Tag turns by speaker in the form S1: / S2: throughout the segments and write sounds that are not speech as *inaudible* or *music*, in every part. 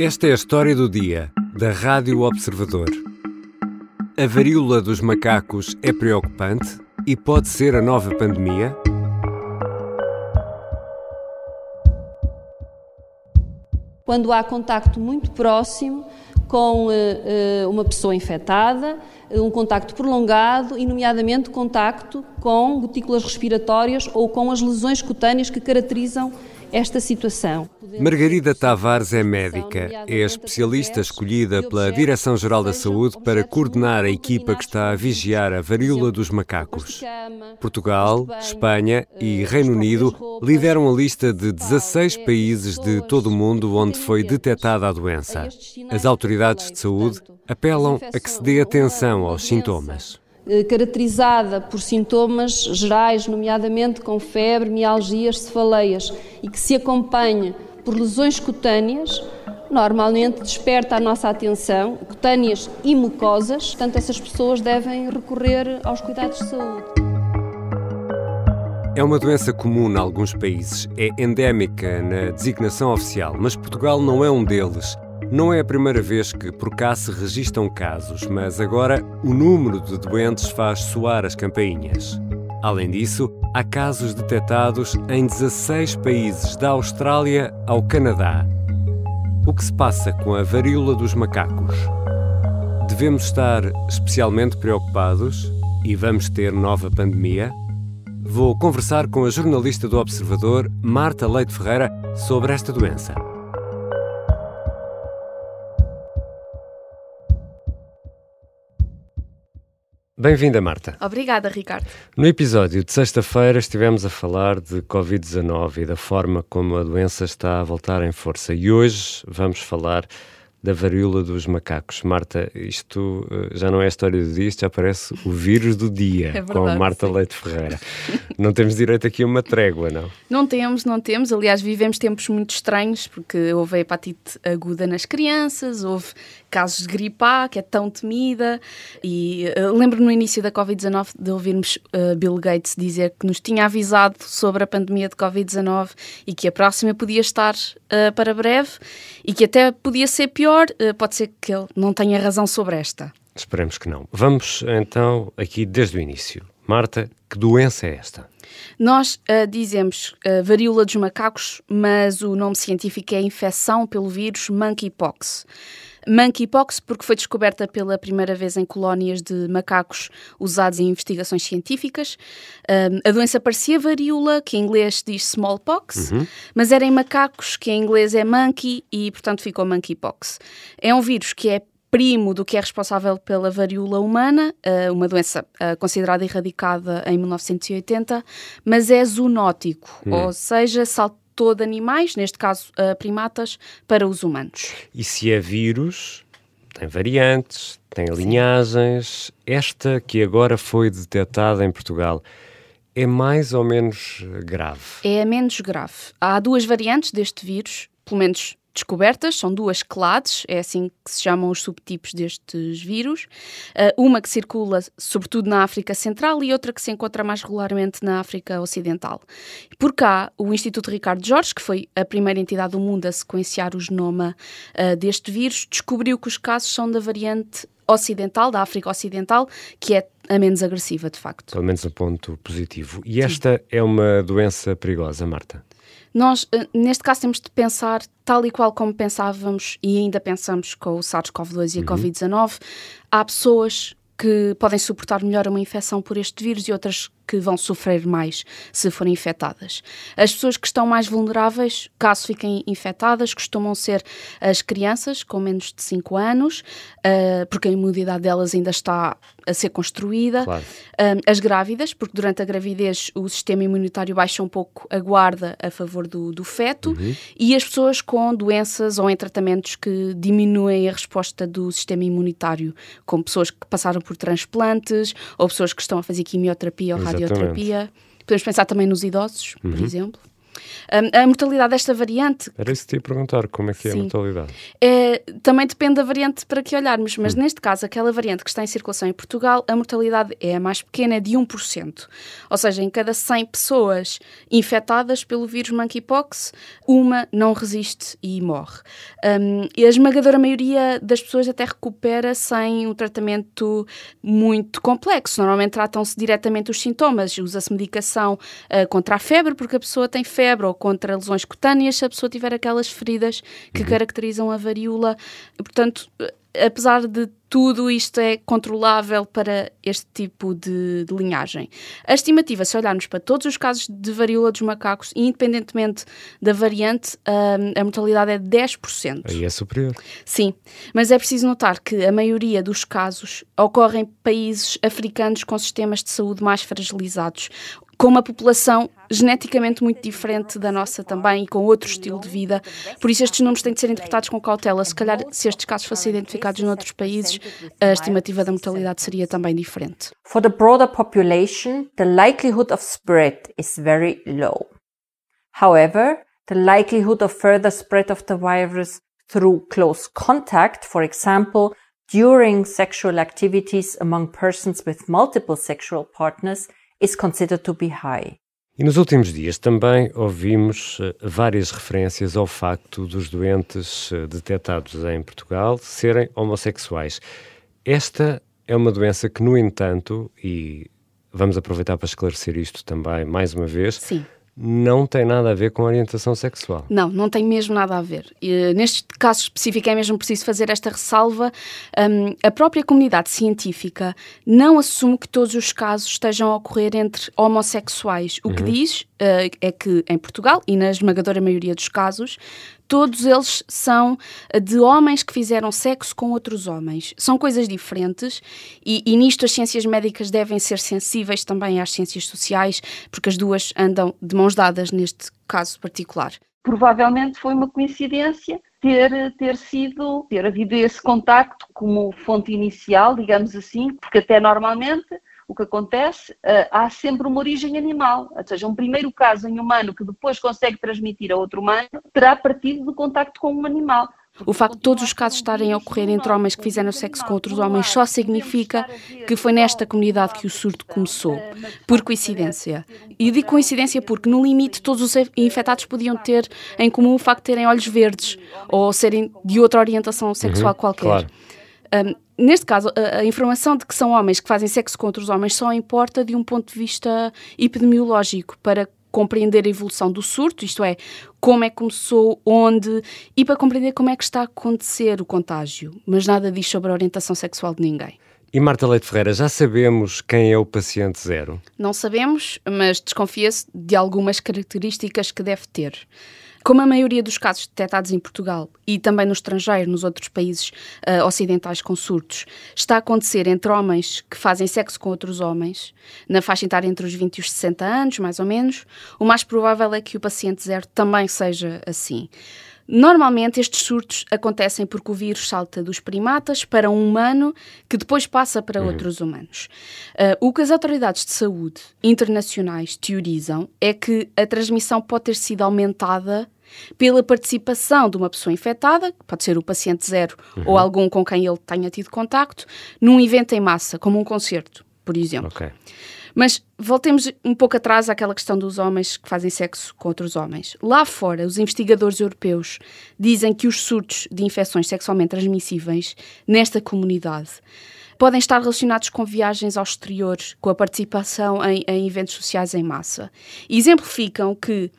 S1: Esta é a história do dia, da Rádio Observador. A varíola dos macacos é preocupante e pode ser a nova pandemia?
S2: Quando há contacto muito próximo com uh, uma pessoa infectada, um contacto prolongado e, nomeadamente, contacto com gotículas respiratórias ou com as lesões cutâneas que caracterizam esta situação.
S1: Margarida Tavares é médica, é especialista escolhida pela Direção-Geral da Saúde para coordenar a equipa que está a vigiar a varíola dos macacos. Portugal, Espanha e Reino Unido lideram a lista de 16 países de todo o mundo onde foi detectada a doença. As autoridades de saúde apelam a que se dê atenção aos sintomas.
S2: Eh, caracterizada por sintomas gerais, nomeadamente com febre, mialgias, cefaleias, e que se acompanha por lesões cutâneas, normalmente desperta a nossa atenção, cutâneas e mucosas, portanto, essas pessoas devem recorrer aos cuidados de saúde.
S1: É uma doença comum em alguns países, é endémica na designação oficial, mas Portugal não é um deles. Não é a primeira vez que por cá se registram casos, mas agora o número de doentes faz soar as campainhas. Além disso, há casos detectados em 16 países, da Austrália ao Canadá. O que se passa com a varíola dos macacos? Devemos estar especialmente preocupados e vamos ter nova pandemia? Vou conversar com a jornalista do Observador, Marta Leite Ferreira, sobre esta doença. Bem-vinda, Marta.
S3: Obrigada, Ricardo.
S1: No episódio de sexta-feira estivemos a falar de Covid-19 e da forma como a doença está a voltar em força. E hoje vamos falar da varíola dos macacos. Marta, isto uh, já não é a história do dia, isto já parece o vírus do dia,
S3: é verdade,
S1: com a Marta
S3: sim.
S1: Leite Ferreira. não temos direito aqui a uma trégua, não?
S3: Não temos, não temos. Aliás, vivemos tempos muito estranhos, porque houve a hepatite aguda nas crianças, houve casos de gripe A, que é tão temida, e uh, lembro no início da Covid-19 de ouvirmos uh, Bill Gates dizer que nos tinha avisado sobre a pandemia de Covid-19 e que a próxima podia estar uh, para breve e que até podia ser pior, pode ser que ele não tenha razão sobre esta.
S1: Esperemos que não. Vamos então aqui desde o início. Marta, que doença é esta?
S3: Nós uh, dizemos uh, varíola dos macacos, mas o nome científico é infecção pelo vírus monkeypox. Monkeypox porque foi descoberta pela primeira vez em colónias de macacos usados em investigações científicas. Um, a doença parecia varíola, que em inglês diz smallpox, uhum. mas era em macacos, que em inglês é monkey, e portanto ficou monkeypox. É um vírus que é primo do que é responsável pela varíola humana, uma doença considerada erradicada em 1980, mas é zoonótico, hum. ou seja, saltou de animais, neste caso primatas, para os humanos.
S1: E se é vírus, tem variantes, tem linhagens. Esta que agora foi detectada em Portugal é mais ou menos grave?
S3: É menos grave. Há duas variantes deste vírus, pelo menos descobertas, são duas clades, é assim que se chamam os subtipos destes vírus. Uh, uma que circula sobretudo na África Central e outra que se encontra mais regularmente na África Ocidental. Por cá, o Instituto Ricardo Jorge, que foi a primeira entidade do mundo a sequenciar o genoma uh, deste vírus, descobriu que os casos são da variante ocidental, da África Ocidental, que é a menos agressiva, de facto.
S1: Pelo menos a ponto positivo. E esta Sim. é uma doença perigosa, Marta?
S3: Nós, eh, neste caso, temos de pensar tal e qual como pensávamos e ainda pensamos com o SARS-CoV-2 e a uhum. Covid-19. Há pessoas que podem suportar melhor uma infecção por este vírus e outras que vão sofrer mais se forem infectadas. As pessoas que estão mais vulneráveis, caso fiquem infectadas, costumam ser as crianças com menos de 5 anos, uh, porque a imunidade delas ainda está a ser construída. Claro. Uh, as grávidas, porque durante a gravidez o sistema imunitário baixa um pouco a guarda a favor do, do feto. Uhum. E as pessoas com doenças ou em tratamentos que diminuem a resposta do sistema imunitário, como pessoas que passaram por transplantes ou pessoas que estão a fazer quimioterapia ou radioterapia. Podemos pensar também nos idosos, uhum. por exemplo. A, a mortalidade desta variante.
S1: Era isso que te ia perguntar, como é que é Sim. a mortalidade?
S3: É, também depende da variante para que olharmos, mas hum. neste caso, aquela variante que está em circulação em Portugal, a mortalidade é a mais pequena, é de 1%. Ou seja, em cada 100 pessoas infectadas pelo vírus monkeypox, uma não resiste e morre. Um, e a esmagadora maioria das pessoas até recupera sem um tratamento muito complexo. Normalmente tratam-se diretamente os sintomas, usa-se medicação uh, contra a febre, porque a pessoa tem febre, ou contra lesões cutâneas, se a pessoa tiver aquelas feridas que uhum. caracterizam a varíola. Portanto, apesar de tudo isto é controlável para este tipo de, de, linhagem. A estimativa, se olharmos para todos os casos de varíola dos macacos, independentemente da variante, a, a mortalidade é 10%.
S1: Aí é superior.
S3: Sim, mas é preciso notar que a maioria dos casos ocorre em países africanos com sistemas de saúde mais fragilizados, com uma população geneticamente muito diferente da nossa também e com outro estilo de vida. Por isso, estes números têm de ser interpretados com cautela. Se calhar, se estes casos fossem identificados noutros países, a estimativa da mortalidade seria também diferente.
S4: For the broader population, the likelihood of spread is very low. However, the likelihood of further spread of the virus through close contact, for example, during sexual activities among persons with multiple sexual partners, is considered to be high.
S1: E nos últimos dias também ouvimos eh, várias referências ao facto dos doentes eh, detectados em Portugal serem homossexuais. Esta é uma doença que, no entanto, e vamos aproveitar para esclarecer isto também mais uma vez,
S3: Sim
S1: não tem nada a ver com orientação sexual.
S3: Não, não tem mesmo nada a ver. E, neste caso específico é mesmo preciso fazer esta ressalva. Um, a própria comunidade científica não assume que todos os casos estejam a ocorrer entre homossexuais. O uhum. que diz uh, é que em Portugal, e na esmagadora maioria dos casos, todos eles são eh, de homens que fizeram sexo com outros homens. São coisas diferentes e, e, nisto as ciências médicas devem ser sensíveis também às ciências sociais, porque as duas andam de mãos dadas neste caso particular.
S5: Provavelmente foi uma coincidência ter, ter sido, ter havido esse contacto como fonte inicial, digamos assim, porque até normalmente o que acontece, uh, há sempre uma origem animal, ou seja, um primeiro caso em humano que depois consegue transmitir a outro humano, terá partido do contacto com um animal.
S3: O facto de todos os casos estarem a ocorrer entre homens que fizeram sexo com outros homens só significa que foi nesta comunidade que o surto começou, por coincidência. E digo coincidência porque, no limite, todos os infectados podiam ter em comum o facto de terem olhos verdes ou serem de outra orientação sexual uhum, qualquer. Claro. Um, neste caso, a, a, informação de que são homens que fazem sexo com outros homens só importa de um ponto de vista epidemiológico para compreender a evolução do surto, isto é, como é que começou, onde, e para compreender como é que está a acontecer o contágio. Mas nada diz sobre a orientação sexual de ninguém.
S1: E Marta Leite Ferreira, já sabemos quem é o paciente zero?
S3: Não sabemos, mas desconfia-se de algumas características que deve ter. Como a maioria dos casos detectados em Portugal e também no estrangeiro, nos outros países uh, ocidentais com surtos, está a acontecer entre homens que fazem sexo com outros homens, na faixa etária entre os 20 e os 60 anos, mais ou menos, o mais provável é que o paciente zero também seja assim. Normalmente estes surtos acontecem porque o vírus salta dos primatas para um humano que depois passa para uhum. outros humanos. Uh, o que as autoridades de saúde internacionais teorizam é que a transmissão pode ter sido aumentada pela participação de uma pessoa infectada, pode ser o paciente zero uhum. ou algum com quem ele tenha tido contacto, num evento em massa, como um concerto, por exemplo.
S1: Okay.
S3: Mas voltemos um pouco atrás àquela questão dos homens que fazem sexo com outros homens. Lá fora, os investigadores europeus dizem que os surtos de infecções sexualmente transmissíveis nesta comunidade podem estar relacionados com viagens ao exterior, com a participação em, em eventos sociais em massa. E exemplificam que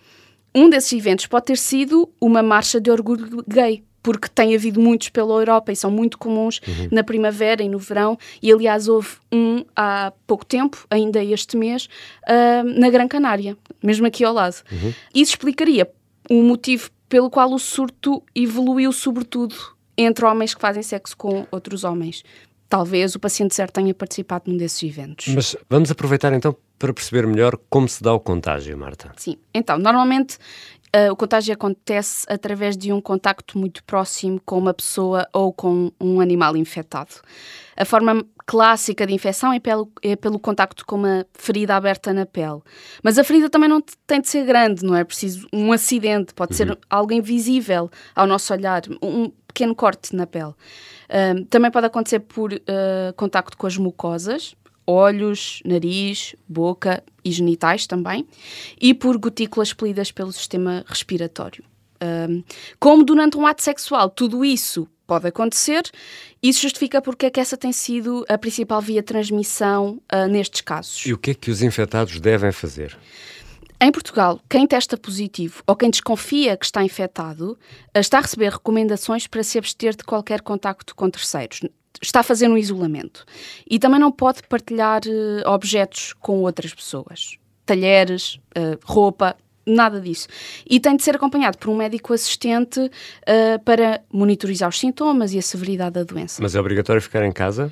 S3: um desses eventos pode ter sido uma marcha de orgulho gay, porque tem havido muitos pela Europa e são muito comuns uhum. na primavera e no verão. E aliás, houve um há pouco tempo, ainda este mês, uh, na Gran Canária, mesmo aqui ao lado. Uhum. Isso explicaria o motivo pelo qual o surto evoluiu, sobretudo entre homens que fazem sexo com outros homens. Talvez o paciente certo tenha participado num desses eventos.
S1: Mas vamos aproveitar então para perceber melhor como se dá o contágio, Marta.
S3: Sim, então, normalmente Uh, o contágio acontece através de um contacto muito próximo com uma pessoa ou com um animal infectado. A forma clássica de infecção é pelo, é pelo contacto com uma ferida aberta na pele. Mas a ferida também não tem de ser grande, não é preciso um acidente, pode uhum. ser algo invisível ao nosso olhar, um pequeno corte na pele. Uh, também pode acontecer por uh, contacto com as mucosas, olhos, nariz, boca e genitais também, e por gotículas expelidas pelo sistema respiratório. Um, como durante um ato sexual, tudo isso pode acontecer. Isso justifica porque é que essa tem sido a principal via de transmissão uh, nestes casos.
S1: E o que é que os infectados devem fazer?
S3: Em Portugal, quem testa positivo ou quem desconfia que está infectado ah, está a receber recomendações para se abster de qualquer contacto com terceiros. Está a fazer um isolamento. E também não pode partilhar uh, objetos com outras pessoas. Talheres, uh, roupa, nada disso. E tem de ser acompanhado por um médico assistente uh, para monitorizar os sintomas e a severidade da doença.
S1: Mas é obrigatório ficar em casa?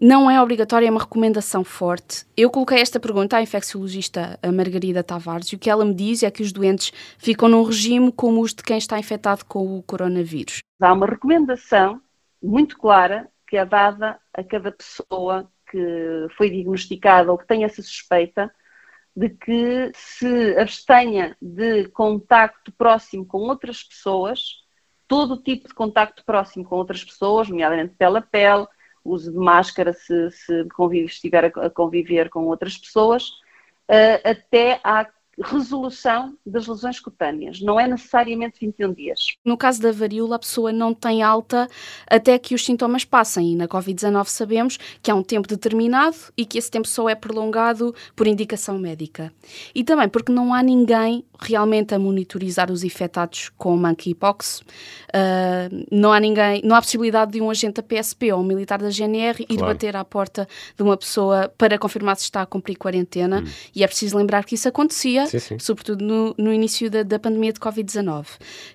S3: Não é obrigatório, é uma recomendação forte. Eu coloquei esta pergunta à infecciologista Margarida Tavares e o que ela me diz é que os doentes ficam num regime como os de quem está infectado com o coronavírus.
S5: Há uma recomendação muito clara que é dada a cada pessoa que foi diagnosticada ou que tem essa suspeita de que se abstenha de contacto próximo com outras pessoas, todo tipo de contacto próximo com outras pessoas, nomeadamente pele a pele, uso de máscara se, se estiver a conviver com outras pessoas, uh, até à resolução das lesões cutâneas. Não é necessariamente 21 dias.
S3: No caso da varíola, a pessoa não tem alta até que os sintomas passem. E na Covid-19 sabemos que há um tempo determinado e que esse tempo só é prolongado por indicação médica. E também porque não há ninguém realmente a monitorizar os infectados com monkeypox. Uh, não há ninguém, não há possibilidade de um agente da PSP ou um militar da GNR claro. ir bater à porta de uma pessoa para confirmar se está a cumprir quarentena. Hum. E é preciso lembrar que isso acontecia sim, sim. sobretudo no, no, início da, da pandemia de Covid-19.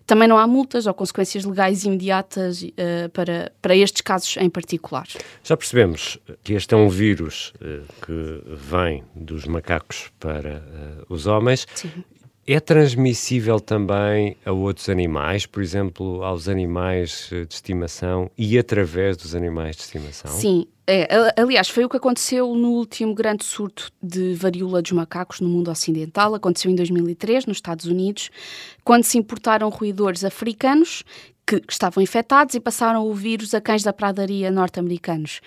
S3: Também não há multas ou consequências legais imediatas uh, para, para estes casos em particular.
S1: Já percebemos que este é um vírus uh, que vem dos macacos para uh, os homens. Sim. É transmissível também a outros animais, por exemplo, aos animais de estimação e através dos animais de estimação?
S3: Sim, é, aliás, foi o que aconteceu no último grande surto de varíola dos macacos no mundo ocidental. Aconteceu em 2003, nos Estados Unidos, quando se importaram roedores africanos que estavam infectados e passaram o vírus a cães da pradaria norte-americanos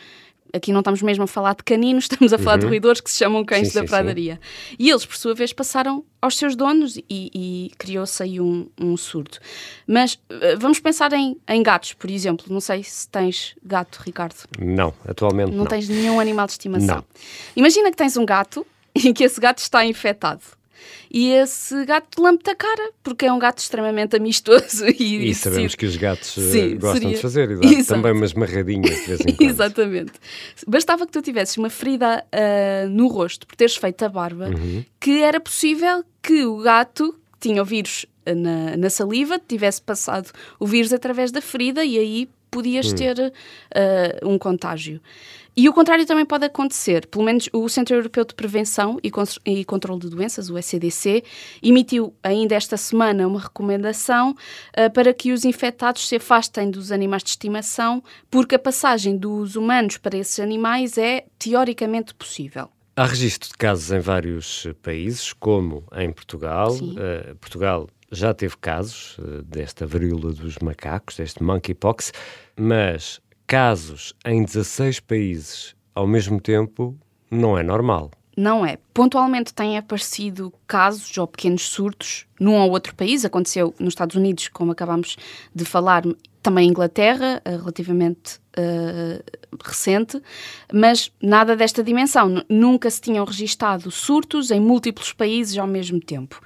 S3: aqui não estamos mesmo a falar de caninos, *laughs* estamos a falar uhum. de roedores que se chamam cães sim, da sim, pradaria. Sim. E eles, por sua vez, passaram aos seus donos e, e criou-se aí um, um surto. Mas uh, vamos pensar em, em, gatos, por exemplo. Não sei se tens gato, Ricardo.
S1: Não, atualmente não.
S3: Não tens nenhum animal de estimação. Não. Imagina que tens um gato *laughs* e que esse gato está infectado e esse gato lambe-te a cara, porque é um gato extremamente amistoso. *laughs*
S1: E, e sabemos que os gatos eh, Sim, gostam seria... de fazer, e também umas marradinhas de vez em *laughs* quando.
S3: Exatamente. Bastava que tu tivesses uma ferida uh, no rosto por teres feito a barba, uhum. que era possível que o gato que tinha o vírus eh, na, na saliva tivesse passado o vírus através da ferida e aí podias hum. ter uh, um contágio. E o contrário também pode acontecer. Pelo menos o Centro Europeu de Prevenção e, e Controlo de Doenças, o ECDC, emitiu ainda esta semana uma recomendação uh, para que os infectados se afastem dos animais de estimação, porque a passagem dos humanos para esses animais é teoricamente possível.
S1: Há registro de casos em vários países, como em Portugal. Uh, Portugal já teve casos uh, desta varíola dos macacos, deste monkeypox, mas casos em 16 países ao mesmo tempo não é normal.
S3: Não é. Pontualmente têm aparecido casos ou pequenos surtos num ou outro país. Aconteceu nos Estados Unidos, como acabámos de falar, também em Inglaterra, eh, relativamente uh, recente, mas nada desta dimensão. Nunca se tinham registado surtos em múltiplos países ao mesmo tempo.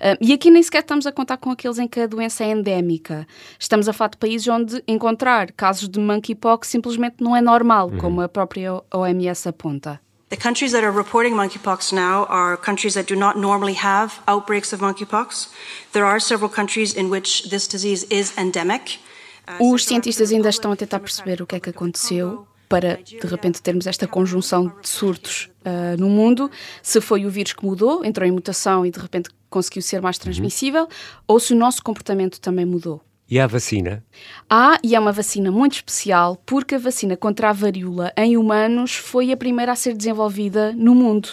S3: Uh, e aqui nem sequer estamos a contar com aqueles em que a doença é endémica. Estamos a falar de países onde encontrar casos de monkeypox simplesmente não é normal, uhum. como a própria OMS aponta.
S6: The countries that are reporting monkeypox now are countries that do not normally have outbreaks of monkeypox. There are several countries in which this disease is endemic.
S3: Os cientistas ainda estão a tentar perceber o que é que aconteceu para de repente termos esta conjunção de surtos uh, no mundo, se foi o vírus que mudou, entrou em mutação e de repente conseguiu ser mais transmissível, uhum. ou se o nosso comportamento também mudou.
S1: E há vacina?
S3: Há, e é uma vacina muito especial, porque a vacina contra a varíola em humanos foi a primeira a ser desenvolvida no mundo.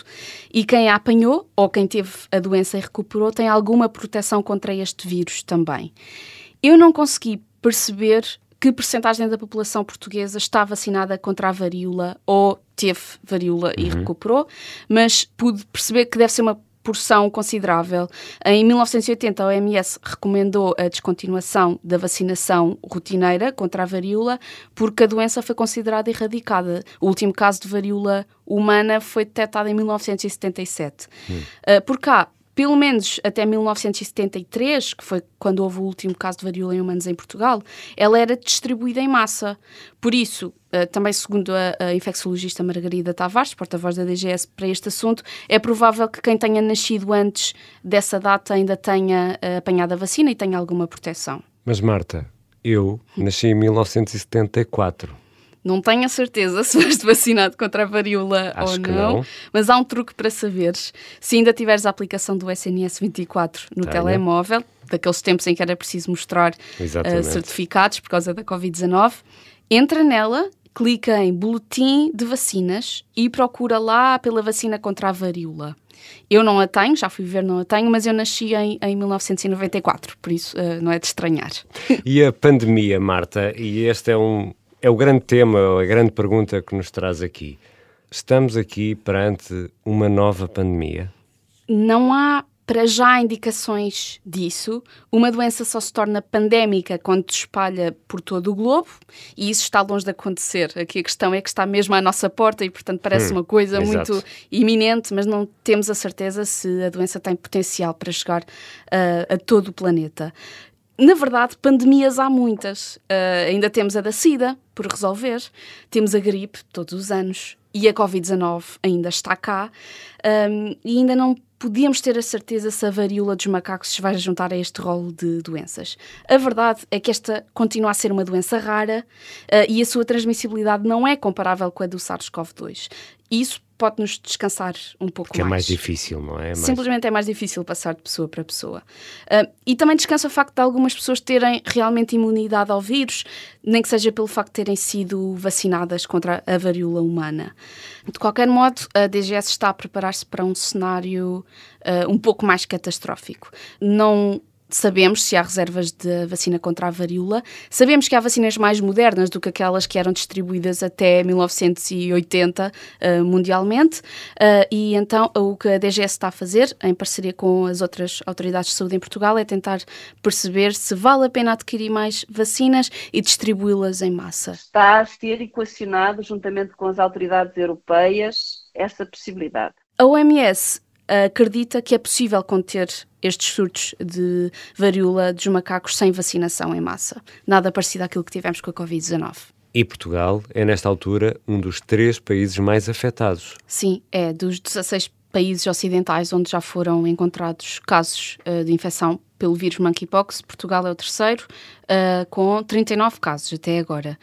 S3: E quem a apanhou, ou quem teve a doença e recuperou, tem alguma proteção contra este vírus também. Eu não consegui perceber que percentagem da população portuguesa está vacinada contra a varíola ou teve varíola uhum. e recuperou, mas pude perceber que deve ser uma porção considerável. Em 1980, a OMS recomendou a descontinuação da vacinação rotineira contra a varíola porque a doença foi considerada erradicada. O último caso de varíola humana foi detectado em 1977. Hum. Uh, por cá, pelo menos até 1973, que foi quando houve o último caso de varíola em humanos em Portugal, ela era distribuída em massa. Por isso, eh, também segundo a, infecciologista Margarida Tavares, porta-voz da DGS para este assunto, é provável que quem tenha nascido antes dessa data ainda tenha eh, apanhado a vacina e tenha alguma proteção.
S1: Mas Marta, eu nasci em 1974.
S3: Não tenho a certeza *laughs* se foste vacinado contra a varíola
S1: Acho
S3: ou
S1: não,
S3: não, mas há um truque para saberes. Se ainda tiveres a aplicação do SNS 24 no Tenho. telemóvel, daqueles tempos em que era preciso mostrar uh, certificados por causa da Covid-19, entra nela, clica em Boletim de Vacinas e procura lá pela vacina contra a varíola. Eu não a tenho, já fui ver, não a tenho, mas eu nasci em, em 1994, por isso uh, não é de estranhar.
S1: E a pandemia, Marta, e este é um, é o grande tema, a grande pergunta que nos traz aqui. Estamos aqui perante uma nova pandemia?
S3: Não há para já indicações disso. Uma doença só se torna pandémica quando se espalha por todo o globo e isso está longe de acontecer. Aqui a questão é que está mesmo à nossa porta e, portanto, parece hum, uma coisa exato. muito iminente, mas não temos a certeza se a doença tem potencial para chegar uh, a todo o planeta. Na verdade, pandemias há muitas. Uh, ainda temos a da SIDA por resolver, temos a gripe todos os anos e a Covid-19 ainda está cá um, e ainda não podíamos ter a certeza se a varíola dos macacos se vai juntar a este rol de doenças. A verdade é que esta continua a ser uma doença rara uh, e a sua transmissibilidade não é comparável com a do SARS-CoV-2. Isso pode-nos descansar um pouco
S1: Porque mais. é mais difícil, não é? Mais...
S3: Simplesmente é mais difícil passar de pessoa para pessoa. Uh, e também descansa o facto de algumas pessoas terem realmente imunidade ao vírus, nem que seja pelo facto de terem sido vacinadas contra a varíola humana. De qualquer modo, a DGS está a preparar-se para um cenário uh, um pouco mais catastrófico. Não sabemos se há reservas de vacina contra a varíola, sabemos que há vacinas mais modernas do que aquelas que eram distribuídas até 1980 uh, eh, mundialmente, uh, e então o que a DGS está a fazer, em parceria com as outras autoridades de saúde em Portugal, é tentar perceber se vale a pena adquirir mais vacinas e distribuí-las em massa.
S5: Está a ser equacionado, juntamente com as autoridades europeias, essa possibilidade.
S3: A OMS acredita que é possível conter estes surtos de varíola dos macacos sem vacinação em massa. Nada parecido àquilo que tivemos com a Covid-19.
S1: E Portugal é, nesta altura, um dos três países mais afetados.
S3: Sim, é dos 16 países ocidentais onde já foram encontrados casos uh, de infecção pelo vírus monkeypox. Portugal é o terceiro, uh, com 39 casos até agora.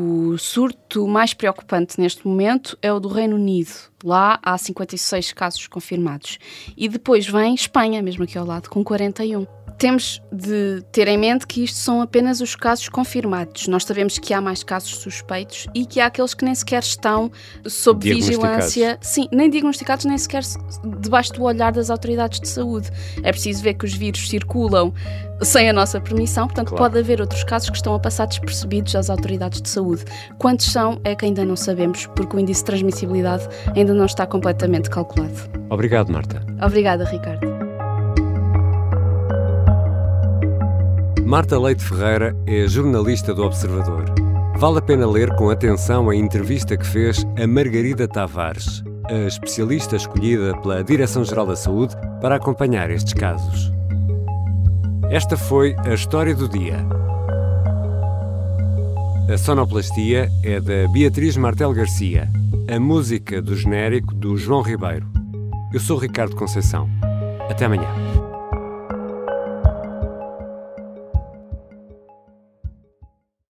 S3: O surto mais preocupante neste momento é o do Reino Unido. Lá há 56 casos confirmados. E depois vem Espanha, mesmo aqui ao lado, com 41 temos de ter em mente que isto são apenas os casos confirmados. Nós sabemos que há mais casos suspeitos e que há aqueles que nem sequer estão sob vigilância, sim, nem diagnosticados, nem sequer debaixo do olhar das autoridades de saúde. É preciso ver que os vírus circulam sem a nossa permissão, portanto, claro. pode haver outros casos que estão a passar despercebidos às autoridades de saúde. Quantos são é que ainda não sabemos, porque o índice de transmissibilidade ainda não está completamente calculado.
S1: Obrigado, Marta.
S3: Obrigada, Ricardo.
S1: Marta Leite Ferreira é jornalista do Observador. Vale a pena ler com atenção a entrevista que fez a Margarida Tavares, a especialista escolhida pela Direção-Geral da Saúde para acompanhar estes casos. Esta foi a história do dia. A sonoplastia é da Beatriz Martel Garcia, a música do genérico do João Ribeiro. Eu sou Ricardo Conceição. Até amanhã.